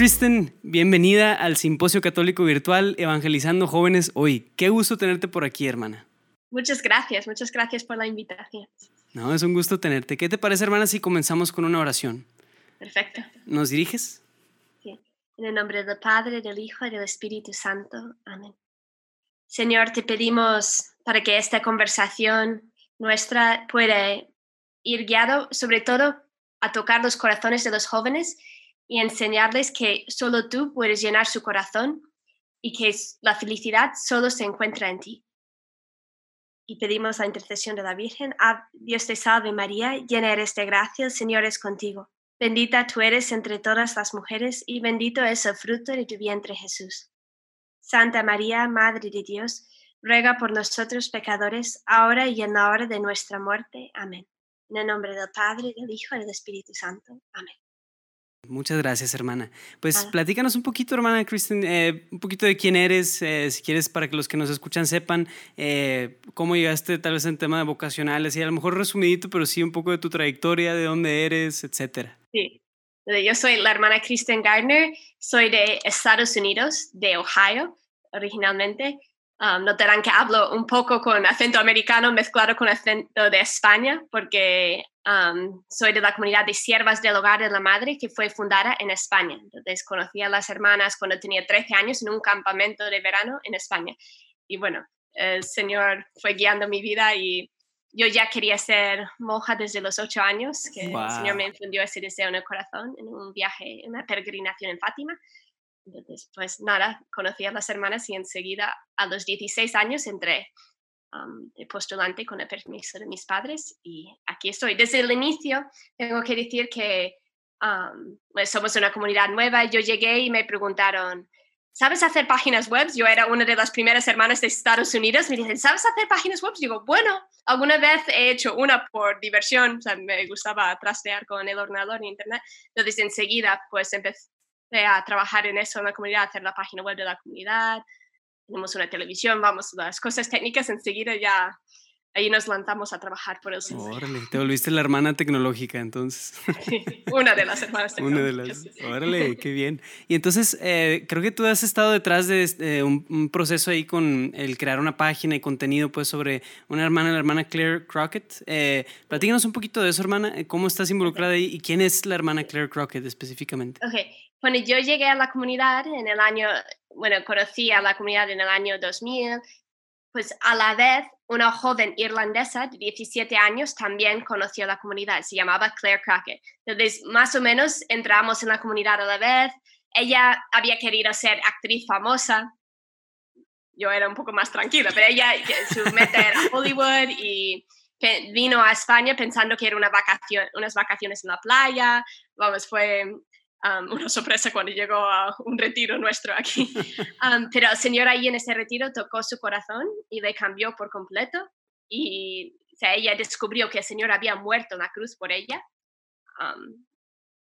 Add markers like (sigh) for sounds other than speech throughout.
Kristen, bienvenida al Simposio Católico Virtual Evangelizando Jóvenes Hoy. Qué gusto tenerte por aquí, hermana. Muchas gracias, muchas gracias por la invitación. No, es un gusto tenerte. ¿Qué te parece, hermana, si comenzamos con una oración? Perfecto. ¿Nos diriges? Sí. En el nombre del Padre, del Hijo y del Espíritu Santo. Amén. Señor, te pedimos para que esta conversación nuestra pueda ir guiado sobre todo a tocar los corazones de los jóvenes y enseñarles que solo tú puedes llenar su corazón y que la felicidad solo se encuentra en ti. Y pedimos la intercesión de la Virgen. Ah, Dios te salve María, llena eres de gracia, el Señor es contigo. Bendita tú eres entre todas las mujeres y bendito es el fruto de tu vientre Jesús. Santa María, Madre de Dios, ruega por nosotros pecadores, ahora y en la hora de nuestra muerte. Amén. En el nombre del Padre, del Hijo y del Espíritu Santo. Amén. Muchas gracias, hermana. Pues platícanos un poquito, hermana Kristen, eh, un poquito de quién eres, eh, si quieres, para que los que nos escuchan sepan eh, cómo llegaste tal vez en tema de vocacionales y a lo mejor resumidito, pero sí un poco de tu trayectoria, de dónde eres, etcétera. Sí, yo soy la hermana Kristen Gardner, soy de Estados Unidos, de Ohio originalmente. Um, notarán que hablo un poco con acento americano mezclado con acento de España, porque um, soy de la comunidad de siervas del hogar de la madre que fue fundada en España. Entonces conocí a las hermanas cuando tenía 13 años en un campamento de verano en España. Y bueno, el Señor fue guiando mi vida y yo ya quería ser monja desde los 8 años, que el Señor me infundió ese deseo en el corazón en un viaje, una peregrinación en Fátima. Entonces, pues nada, conocí a las hermanas y enseguida a los 16 años entré de postulante con el permiso de mis padres y aquí estoy. Desde el inicio tengo que decir que pues somos una comunidad nueva. Yo llegué y me preguntaron, ¿sabes hacer páginas web? Yo era una de las primeras hermanas de Estados Unidos. Me dicen, ¿sabes hacer páginas web? Digo, bueno, alguna vez he hecho una por diversión. O sea, me gustaba trastear con el ordenador y internet. Entonces, enseguida, pues empecé a trabajar en eso en la comunidad, hacer la página web de la comunidad, tenemos una televisión, vamos, las cosas técnicas, enseguida ya ahí nos lanzamos a trabajar por el centro. Órale, te volviste la hermana tecnológica entonces. (laughs) una de las hermanas tecnológicas. Una de las, órale, qué bien. Y entonces, eh, creo que tú has estado detrás de este, un, proceso ahí con el crear una página y contenido pues sobre una hermana, la hermana Claire Crockett. Eh, platícanos un poquito de eso, hermana, cómo estás involucrada ahí y quién es la hermana Claire Crockett específicamente. Ok, cuando yo llegué a la comunidad en el año, bueno, conocí a la comunidad en el año 2000, pues a la vez una joven irlandesa de 17 años también conoció la comunidad, se llamaba Claire Crockett. Entonces, más o menos entramos en la comunidad a la vez. Ella había querido ser actriz famosa. Yo era un poco más tranquila, pero ella, su meta era Hollywood y vino a España pensando que era una vacación, unas vacaciones en la playa. Vamos, fue una sorpresa cuando llegó a un retiro nuestro aquí. (laughs) pero el Señor ahí en ese retiro tocó su corazón y le cambió por completo. Y ella descubrió que el Señor había muerto en la cruz por ella.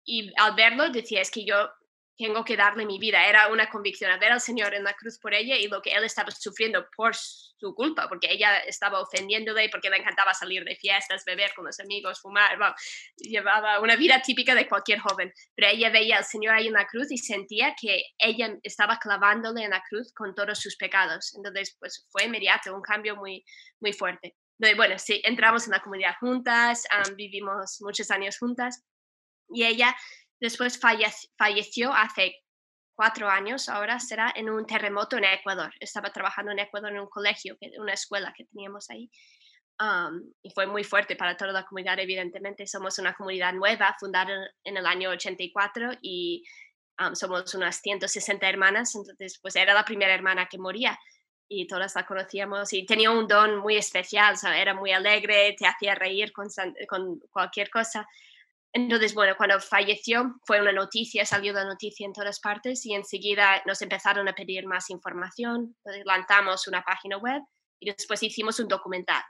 y al verlo decía, es que yo tengo que darle mi vida. Era una convicción a ver al Señor en la cruz por ella y lo que él estaba sufriendo por su culpa, porque ella estaba ofendiéndole, porque le encantaba salir de fiestas, beber con los amigos, fumar, llevaba una vida típica de cualquier joven. Pero ella veía al Señor ahí en la cruz y sentía que ella estaba clavándole en la cruz con todos sus pecados. Entonces, pues fue inmediato, un cambio muy, muy fuerte. Bueno, sí, entramos en la comunidad juntas, vivimos muchos años juntas y ella Después falleció hace cuatro años, ahora será en un terremoto en Ecuador. Estaba trabajando en Ecuador en un colegio, una escuela que teníamos ahí. y fue muy fuerte para toda la comunidad, evidentemente. Somos una comunidad nueva, fundada en el año 84 y somos unas 160 hermanas, entonces pues era la primera hermana que moría y todas la conocíamos y tenía un don muy especial, era muy alegre, te hacía reír con cualquier cosa. Entonces, bueno, cuando falleció fue una noticia, salió la noticia en todas partes y enseguida nos empezaron a pedir más información, lanzamos una página web y después hicimos un documental.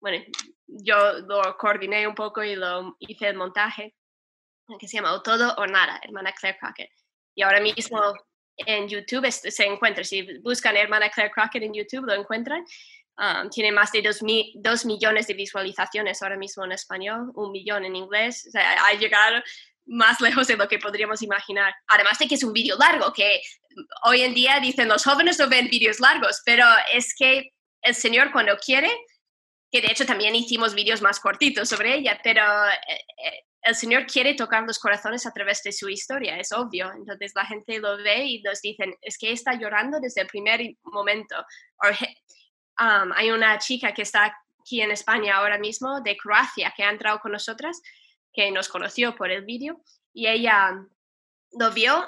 bueno, yo lo coordiné un poco y lo hice el montaje, que se llama Todo o Nada, hermana Claire Crockett. Y ahora mismo en YouTube se encuentra, si buscan hermana Claire Crockett en YouTube, lo encuentran. Um, tiene más de dos, millones de visualizaciones ahora mismo en español, un millón en inglés. O sea, ha llegado, más (laughs) lejos de lo que podríamos imaginar. Además de que es un vídeo largo, que hoy en día dicen los jóvenes no ven vídeos largos, pero es que el Señor cuando quiere, que de hecho también hicimos vídeos más cortitos sobre ella, pero eh, eh, el Señor quiere tocar los corazones a través de su historia, es obvio. Entonces la gente lo ve y nos dicen, es que está llorando desde el primer momento. Um, hay una chica que está aquí en España ahora mismo, de Croacia, que ha entrado con nosotras, que nos conoció por el vídeo, y ella lo vio,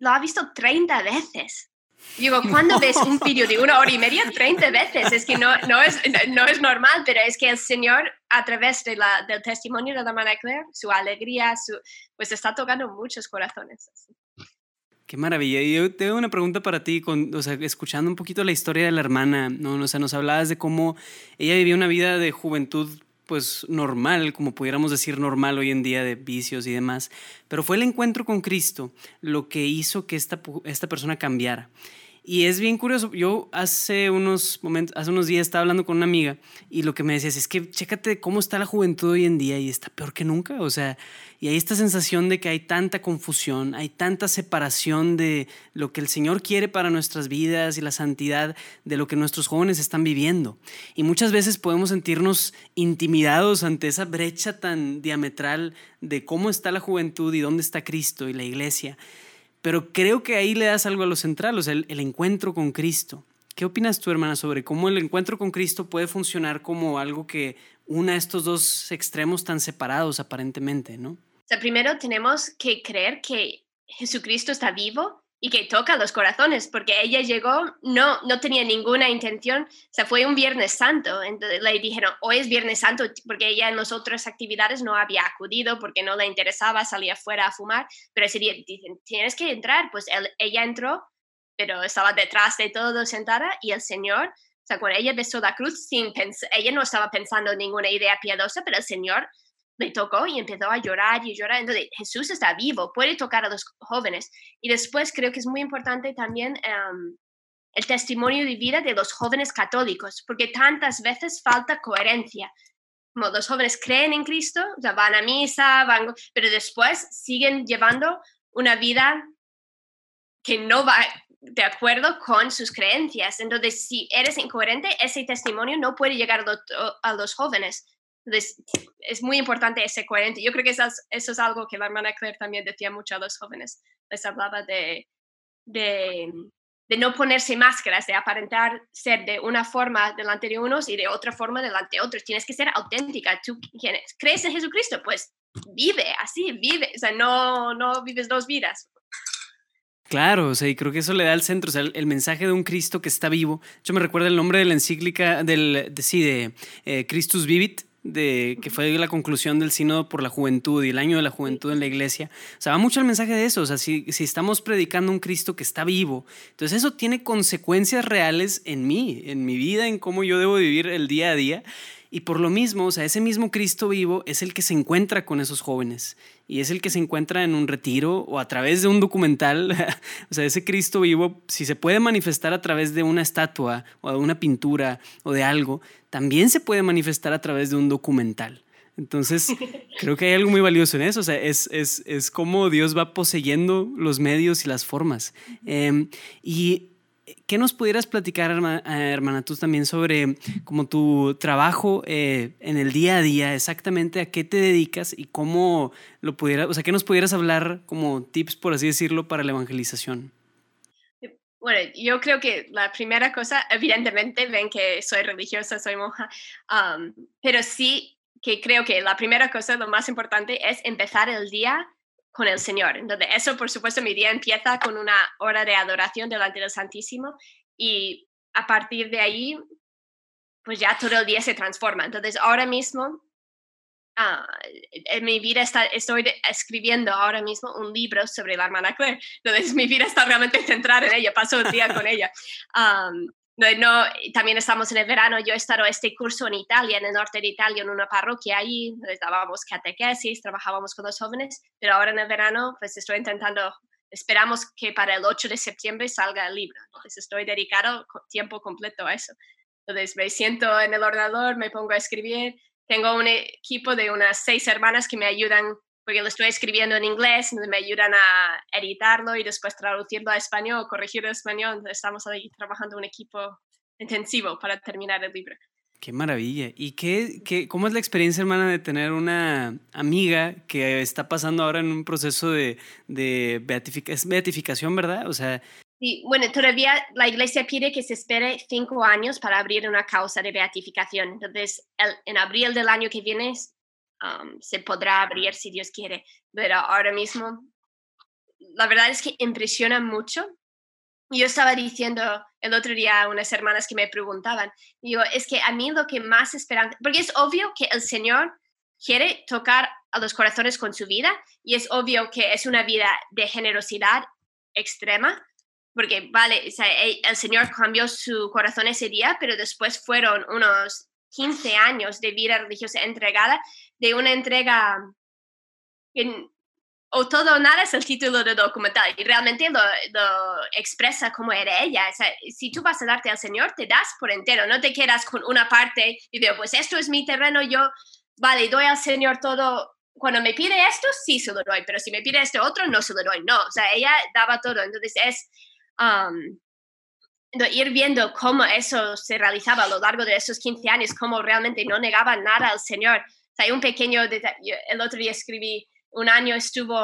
lo ha visto 30 veces. Digo, ¿cuándo ves un (laughs) vídeo de una hora y media? 30 veces. Es que no, no, es, no es normal, pero es que el Señor, a través de la, del testimonio de la hermana Claire, su alegría, su, pues está tocando muchos corazones. Qué maravilla. Y yo tengo una pregunta para ti, con, escuchando un poquito la historia de la hermana, ¿no? O sea, nos hablabas de cómo ella vivía una vida de juventud pues normal, como pudiéramos decir normal hoy en día de vicios y demás, pero fue el encuentro con Cristo lo que hizo que esta, esta persona cambiara. Y es bien curioso, yo hace unos momentos, hace unos días estaba hablando con una amiga y lo que me decías es que chécate cómo está la juventud hoy en día y está peor que nunca, o sea, y hay esta sensación de que hay tanta confusión, hay tanta separación de lo que el Señor quiere para nuestras vidas y la santidad de lo que nuestros jóvenes están viviendo. Y muchas veces podemos sentirnos intimidados ante esa brecha tan diametral de cómo está la juventud y dónde está Cristo y la iglesia. Pero creo que ahí le das algo a lo central, o sea, el, encuentro con Cristo. ¿Qué opinas tú, hermana, sobre cómo el encuentro con Cristo puede funcionar como algo que una estos dos extremos tan separados aparentemente, ¿no? O sea, primero tenemos que creer que Jesucristo está vivo y que toca los corazones, porque ella llegó, no, no tenía ninguna intención, o sea, fue un Viernes Santo, entonces le dijeron, hoy es Viernes Santo, porque ella en las otras actividades no había acudido porque no le interesaba salir afuera a fumar, pero ese día dicen, tienes que entrar, pues ella entró, pero estaba detrás de todo sentada y el Señor, o sea, cuando ella besó la cruz, sin ella no estaba pensando en ninguna idea piadosa, pero el Señor le tocó y empezó a llorar y llorar. Entonces, Jesús está vivo, puede tocar a los jóvenes. Y después creo que es muy importante también em, el testimonio de vida de los jóvenes católicos, porque tantas veces falta coherencia. Como los jóvenes creen en Cristo, o van a misa, van, pero después siguen llevando una vida que no va de acuerdo con sus creencias. Entonces, si eres incoherente, ese testimonio no puede llegar a los jóvenes. Entonces, es muy importante ese coherente. Yo creo que eso es, eso es algo que la hermana Claire también decía mucho a los jóvenes. Les hablaba de, de, de, no ponerse máscaras, de aparentar ser de una forma delante de unos y de otra forma delante de otros. Tienes que ser auténtica. ¿Tú crees en Jesucristo? Pues vive así, vive. O sea, no, no vives dos vidas. Claro, o sea, y creo que eso le da al centro, o sea, el, mensaje de un Cristo que está vivo. Yo me recuerda el nombre de la encíclica del, de, sí, de eh, Christus Vivit, de que fue la conclusión del sínodo por la juventud y el año de la juventud en la iglesia. O sea, va mucho el mensaje de eso. O sea, si, si estamos predicando un Cristo que está vivo, entonces eso tiene consecuencias reales en mí, en mi vida, en cómo yo debo vivir el día a día. Y por lo mismo, o sea, ese mismo Cristo vivo es el que se encuentra con esos jóvenes y es el que se encuentra en un retiro o a través de un documental. (laughs) o sea, ese Cristo vivo, si se puede manifestar a través de una estatua o de una pintura o de algo, también se puede manifestar a través de un documental. Entonces, (laughs) creo que hay algo muy valioso en eso. O sea, es, es, es como Dios va poseyendo los medios y las formas. Eh, y ¿Qué nos pudieras platicar, eh, hermana, tú también sobre como tu trabajo eh, en el día a día, exactamente a qué te dedicas y cómo lo pudieras, o sea, qué nos pudieras hablar como tips, por así decirlo, para la evangelización? Bueno, yo creo que la primera cosa, evidentemente, ven que soy religiosa, soy monja, pero sí que creo que la primera cosa, lo más importante, es empezar el día con el Señor. Entonces, eso, por supuesto, mi día empieza con una hora de adoración delante del Santísimo y a partir de ahí, pues ya todo el día se transforma. Entonces, ahora mismo, ah, en mi vida está, estoy escribiendo ahora mismo un libro sobre la hermana Claire. Entonces, mi vida está realmente (laughs) centrada en ella, paso el día con ella. No, también estamos en el verano, yo he estado este curso en Italia, en el norte de Italia, en una parroquia ahí, dábamos catequesis, trabajábamos con los jóvenes, pero ahora en el verano pues estoy intentando, esperamos que para el 8 de septiembre salga el libro, entonces estoy dedicado tiempo completo a eso. Entonces me siento en el ordenador, me pongo a escribir, tengo un equipo de unas seis hermanas que me ayudan porque lo estoy escribiendo en inglés, me ayudan a editarlo y después traducirlo a español, corregirlo a español. Estamos ahí trabajando un equipo intensivo para terminar el libro. Qué maravilla. ¿Y qué, qué, cómo es la experiencia, hermana, de tener una amiga que está pasando ahora en un proceso de, de beatificación, verdad? O sea... Sí, bueno, todavía la iglesia pide que se espere cinco años para abrir una causa de beatificación. Entonces, en abril del año que viene se podrá abrir si Dios quiere. Pero ahora mismo, la verdad es que impresiona mucho yo estaba diciendo el otro día a unas hermanas que me preguntaban, digo, es que a mí lo que más esperan, porque es obvio que el Señor quiere tocar a los corazones con su vida y es obvio que es una vida de generosidad extrema, porque vale, el Señor cambió su corazón ese día, pero después fueron unos 15 años de vida religiosa entregada, de una entrega en, o todo o nada es el título del documental y realmente lo, expresa como era ella. si tú vas a darte al Señor, te das por entero, no te quedas con una parte y digo, pues esto es mi terreno, yo, vale, doy al Señor todo. Cuando me pide esto, sí se lo doy, pero si me pide este otro, no se lo doy. No, o sea, ella daba todo. Entonces es um, ir viendo cómo eso se realizaba a lo largo de esos 15 años, cómo realmente no negaba nada al Señor. Hay un pequeño el otro día escribí un año estuvo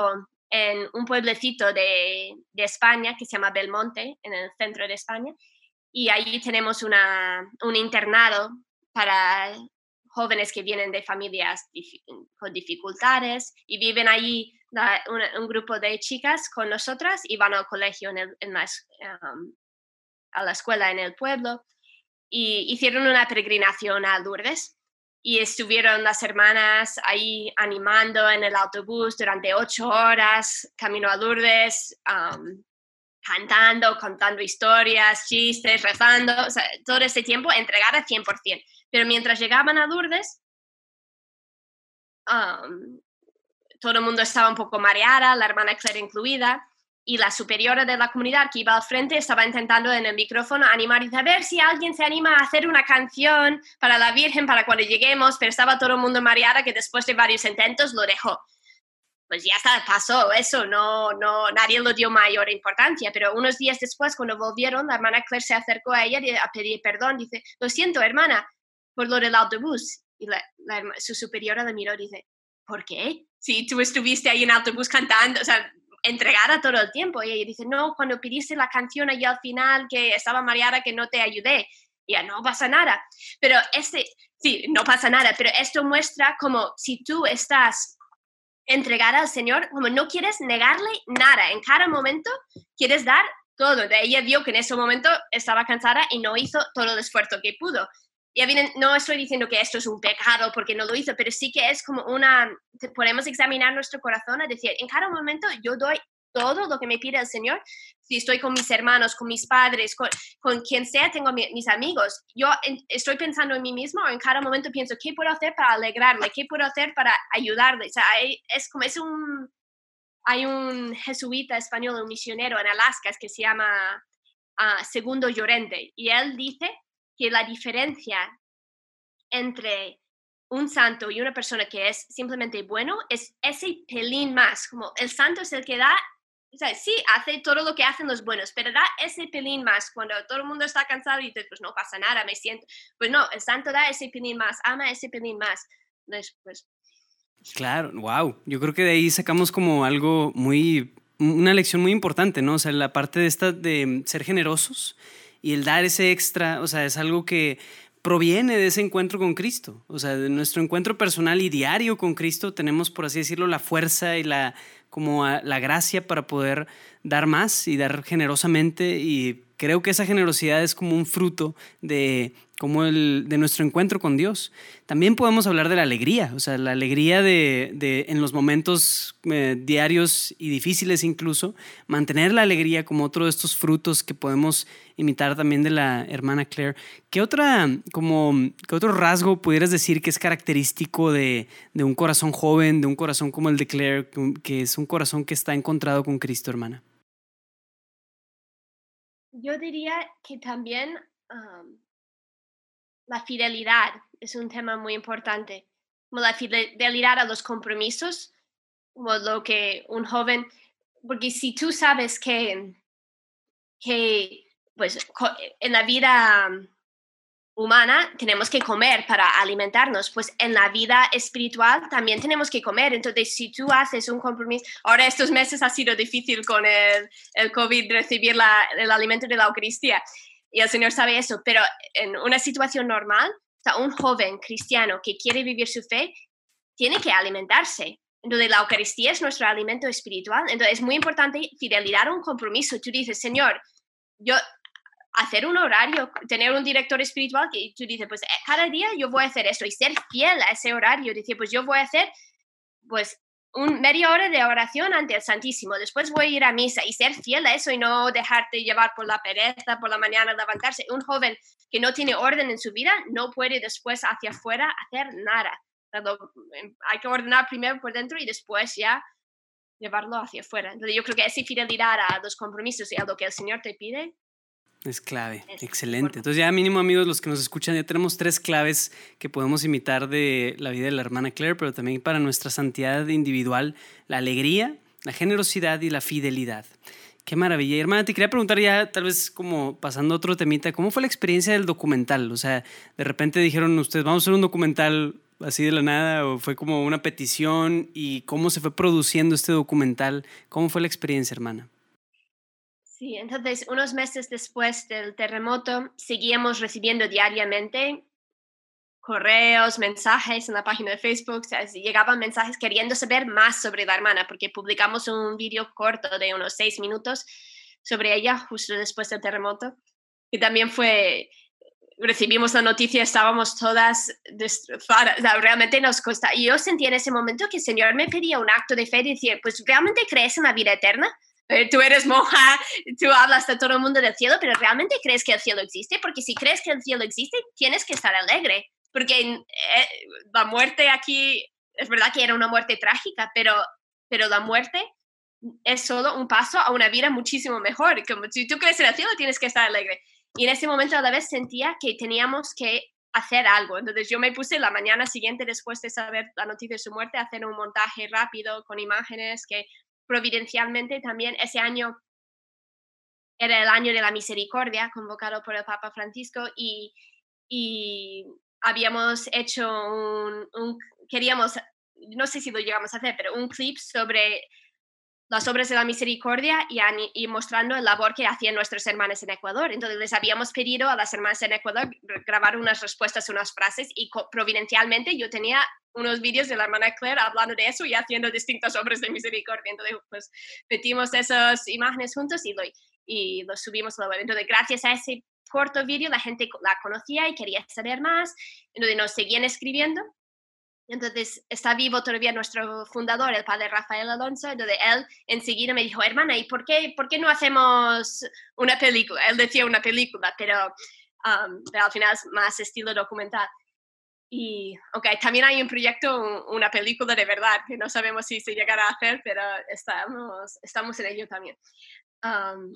en un pueblecito de, España que se llama Belmonte, en el centro de España, y allí tenemos una, un internado para jóvenes que vienen de familias con dificultades y viven allí un, grupo de chicas con nosotras y van al colegio en, a la escuela en el pueblo. Y hicieron una peregrinación a Lourdes y estuvieron las hermanas ahí animando en el autobús durante ocho horas, camino a Lourdes, cantando, contando historias, chistes, rezando, o sea, todo ese tiempo entregada 100%. Pero mientras llegaban a Lourdes, todo el mundo estaba un poco mareada, la hermana Claire incluida, y la superiora de la comunidad que iba al frente estaba intentando en el micrófono animar y saber si alguien se anima a hacer una canción para la Virgen para cuando lleguemos, pero estaba todo el mundo mareada que después de varios intentos lo dejó. Pues ya está, pasó eso, no, no, nadie lo dio mayor importancia, pero unos días después, cuando volvieron, la hermana Claire se acercó a ella a pedir perdón, dice, lo siento, hermana, por lo del autobús. Y la, su superiora le miró y dice, ¿por qué? Si tú estuviste ahí en autobús cantando, o sea, entregada todo el tiempo. Y ella dice, no, cuando pidiste la canción allí al final que estaba mareada que no te ayudé. Ya no pasa nada. Pero este, sí, no pasa nada, pero esto muestra como si tú estás entregada al Señor, como no quieres negarle nada, en cada momento quieres dar todo. De ella vio que en ese momento estaba cansada y no hizo todo el esfuerzo que pudo. Y no estoy diciendo que esto es un pecado porque no lo hizo, pero sí que es como una, podemos examinar nuestro corazón a decir, en cada momento yo doy todo lo que me pide el Señor. Si estoy con mis hermanos, con mis padres, con, con quien sea, tengo mis amigos. Yo estoy pensando en mí mismo, en cada momento pienso, ¿qué puedo hacer para alegrarle? ¿Qué puedo hacer para ayudarle? O sea, es como, es un, hay un jesuita español, un misionero en Alaska que se llama uh, Segundo Llorente, y él dice que la diferencia entre un santo y una persona que es simplemente bueno es ese pelín más, como el santo es el que da, o sea, sí, hace todo lo que hacen los buenos, pero da ese pelín más cuando todo el mundo está cansado y dice, pues no pasa nada, me siento, pues no, el santo da ese pelín más, ama ese pelín más. Después. Claro, wow, yo creo que de ahí sacamos como algo muy, una lección muy importante, ¿no? O sea, la parte de esta de ser generosos y el dar ese extra, o sea, es algo que proviene de ese encuentro con Cristo. O sea, de nuestro encuentro personal y diario con Cristo tenemos, por así decirlo, la fuerza y la, como la gracia para poder dar más y dar generosamente y creo que esa generosidad es como un fruto de, como el, de nuestro encuentro con Dios. También podemos hablar de la alegría, o sea, la alegría de, de en los momentos eh, diarios y difíciles incluso, mantener la alegría como otro de estos frutos que podemos imitar también de la hermana Claire. ¿Qué, otra, como, ¿qué otro rasgo pudieras decir que es característico de, de un corazón joven, de un corazón como el de Claire, que es un corazón que está encontrado con Cristo, hermana? Yo diría que también la fidelidad es un tema muy importante, como la fidelidad a los compromisos. como lo que un joven, porque si tú sabes que, que pues en la vida humana tenemos que comer para alimentarnos, pues en la vida espiritual también tenemos que comer. Entonces, si tú haces un compromiso, ahora estos meses ha sido difícil con el, COVID recibir la, el alimento de la Eucaristía y el Señor sabe eso, pero en una situación normal, un joven cristiano que quiere vivir su fe tiene que alimentarse. Entonces, la Eucaristía es nuestro alimento espiritual. Entonces, es muy importante fidelidad a un compromiso. Tú dices, Señor, yo hacer un horario, tener un director espiritual que tú dices, pues eh, cada día yo voy a hacer eso y ser fiel a ese horario. Decir, pues yo voy a hacer, pues, un media hora de oración ante el Santísimo. Después voy a ir a misa y ser fiel a eso y no dejarte llevar por la pereza, por la mañana levantarse. Un joven que no tiene orden en su vida no puede después hacia afuera hacer nada. Em, hay que ordenar primero por dentro y después ya llevarlo hacia afuera. Entonces yo creo que esa fidelidad a los compromisos y a lo que el Señor te pide es clave, excelente. Entonces ya mínimo amigos, los que nos escuchan, ya tenemos tres claves que podemos imitar de la vida de la hermana Claire, pero también para nuestra santidad individual, la alegría, la generosidad y la fidelidad. Qué maravilla. Y hermana, te quería preguntar ya, tal vez como pasando a otro temita, ¿cómo fue la experiencia del documental? O sea, de repente dijeron ustedes, vamos a hacer un documental así de la nada, o fue como una petición, y cómo se fue produciendo este documental. ¿Cómo fue la experiencia, hermana? Sí, entonces unos meses después del terremoto seguíamos recibiendo diariamente correos, mensajes en la página de Facebook, llegaban mensajes queriendo saber más sobre la hermana, porque publicamos un vídeo corto de unos seis minutos sobre ella justo después del terremoto, y también fue, recibimos la noticia, estábamos todas destrozadas, realmente nos cuesta. Y yo sentí en ese momento que el Señor me pedía un acto de fe y decía, pues, ¿realmente crees en la vida eterna? Eh, tú eres monja, tú hablas a todo el mundo del cielo, pero ¿realmente crees que el cielo existe? Porque si crees que el cielo existe, tienes que estar alegre, porque eh, la muerte aquí, es verdad que era una muerte trágica, pero, pero la muerte es solo un paso a una vida muchísimo mejor. Como si tú crees en el cielo, tienes que estar alegre. Y en ese momento a la vez sentía que teníamos que hacer algo. Entonces yo me puse la mañana siguiente, después de saber la noticia de su muerte, a hacer un montaje rápido con imágenes que providencialmente también ese año era el año de la misericordia convocado por el Papa Francisco y, y habíamos hecho un, queríamos, no sé si lo llegamos a hacer, pero un clip sobre las obras de la misericordia y, mostrando el labor que hacían nuestros hermanos en Ecuador. Entonces les habíamos pedido a las hermanas en Ecuador grabar unas respuestas, unas frases y providencialmente yo tenía unos vídeos de la hermana Claire hablando de eso y haciendo distintas obras de misericordia. Entonces pues metimos esas imágenes juntos y lo, y lo subimos a la web. Entonces gracias a ese corto vídeo la gente la conocía y quería saber más. Entonces nos seguían escribiendo entonces está vivo todavía nuestro fundador, el padre Rafael Alonso, entonces él enseguida me dijo, hermana, ¿y por qué, por qué no hacemos una película? Él decía una película, pero, um, pero al final es más estilo documental. Y, ok, también hay un proyecto, una película de verdad, que no sabemos si se llegará a hacer, pero estamos, estamos en ello también. Um,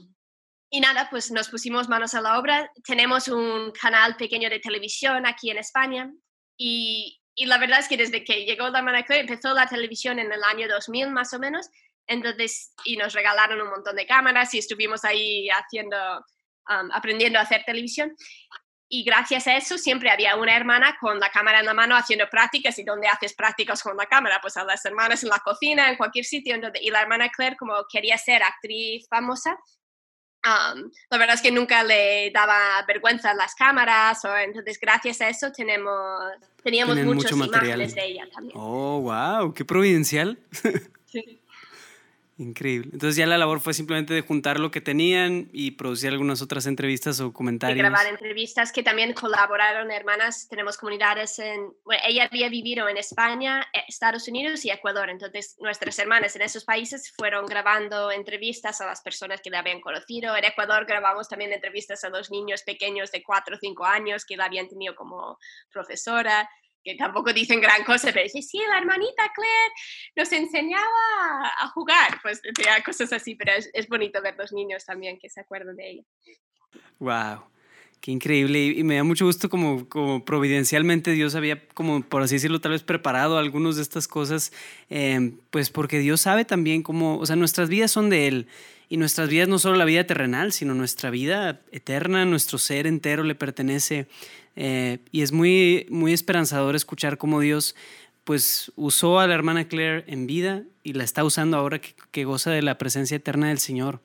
y nada, pues nos pusimos manos a la obra. Tenemos un canal pequeño de televisión aquí en España y y la verdad es que desde que llegó la hermana Claire empezó la televisión en el año 2000 más o menos, entonces, y nos regalaron un montón de cámaras y estuvimos ahí haciendo, um, aprendiendo a hacer televisión. Y gracias a eso siempre había una hermana con la cámara en la mano haciendo prácticas. ¿Y dónde haces prácticas con la cámara? Pues a las hermanas en la cocina, en cualquier sitio. Entonces, y la hermana Claire, como quería ser actriz famosa, la verdad es que nunca le daba vergüenza las cámaras, o, entonces gracias a eso tenemos, teníamos muchos mucho imágenes de ella también. Oh, wow, qué providencial. Sí. Increíble. Entonces ya la labor fue simplemente de juntar lo que tenían y producir algunas otras entrevistas o comentarios. Y grabar entrevistas que también colaboraron hermanas. Tenemos comunidades en... Bueno, ella había vivido en España, eh, Estados Unidos y Ecuador. Entonces nuestras hermanas en esos países fueron grabando entrevistas a las personas que la habían conocido. En Ecuador grabamos también entrevistas a los niños pequeños de 4 o 5 años que la habían tenido como profesora que tampoco dicen gran cosa, pero dice, sí, la hermanita Claire nos enseñaba a jugar, pues cosas así, pero es, bonito ver los niños también que se acuerdan de ella. Wow. Qué increíble. Y, me da mucho gusto como, como providencialmente Dios había, como por así decirlo, tal vez preparado algunas de estas cosas, em, pues porque Dios sabe también cómo, o sea, nuestras vidas son de Él. Y nuestras vidas no solo la vida terrenal, sino nuestra vida eterna, nuestro ser entero le pertenece. Eh, y es muy, muy esperanzador escuchar cómo Dios pues usó a la hermana Claire en vida y la está usando ahora que, goza de la presencia eterna del Señor.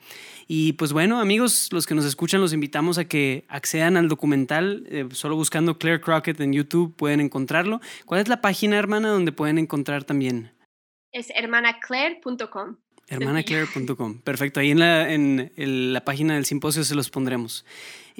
Y pues bueno, amigos, los que nos escuchan, los invitamos a que accedan al documental, eh, solo buscando Claire Crockett en YouTube pueden encontrarlo. ¿Cuál es la página, hermana, donde pueden encontrar también? Es hermanaclaire.com. Hermanaclaire.com. Perfecto, ahí en la, en la página del simposio se los pondremos.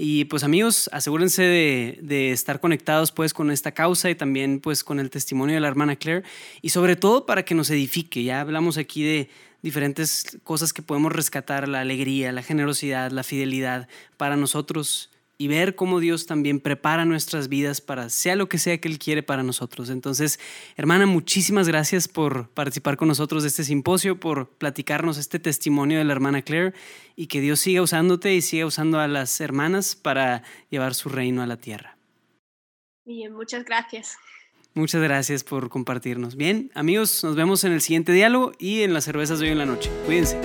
Y pues amigos, asegúrense de, estar conectados pues con esta causa y también pues con el testimonio de la hermana Claire y sobre todo para que nos edifique. Ya hablamos aquí de diferentes cosas que podemos rescatar, la alegría, la generosidad, la fidelidad para nosotros y ver cómo Dios también prepara nuestras vidas para sea lo que sea que Él quiere para nosotros. Entonces, hermana, muchísimas gracias por participar con nosotros de este simposio, por platicarnos este testimonio de la hermana Claire y que Dios siga usándote y siga usando a las hermanas para llevar su reino a la tierra. Bien, muchas gracias. Muchas gracias por compartirnos. Bien, amigos, nos vemos en el siguiente diálogo y en las cervezas de hoy en la noche. Cuídense.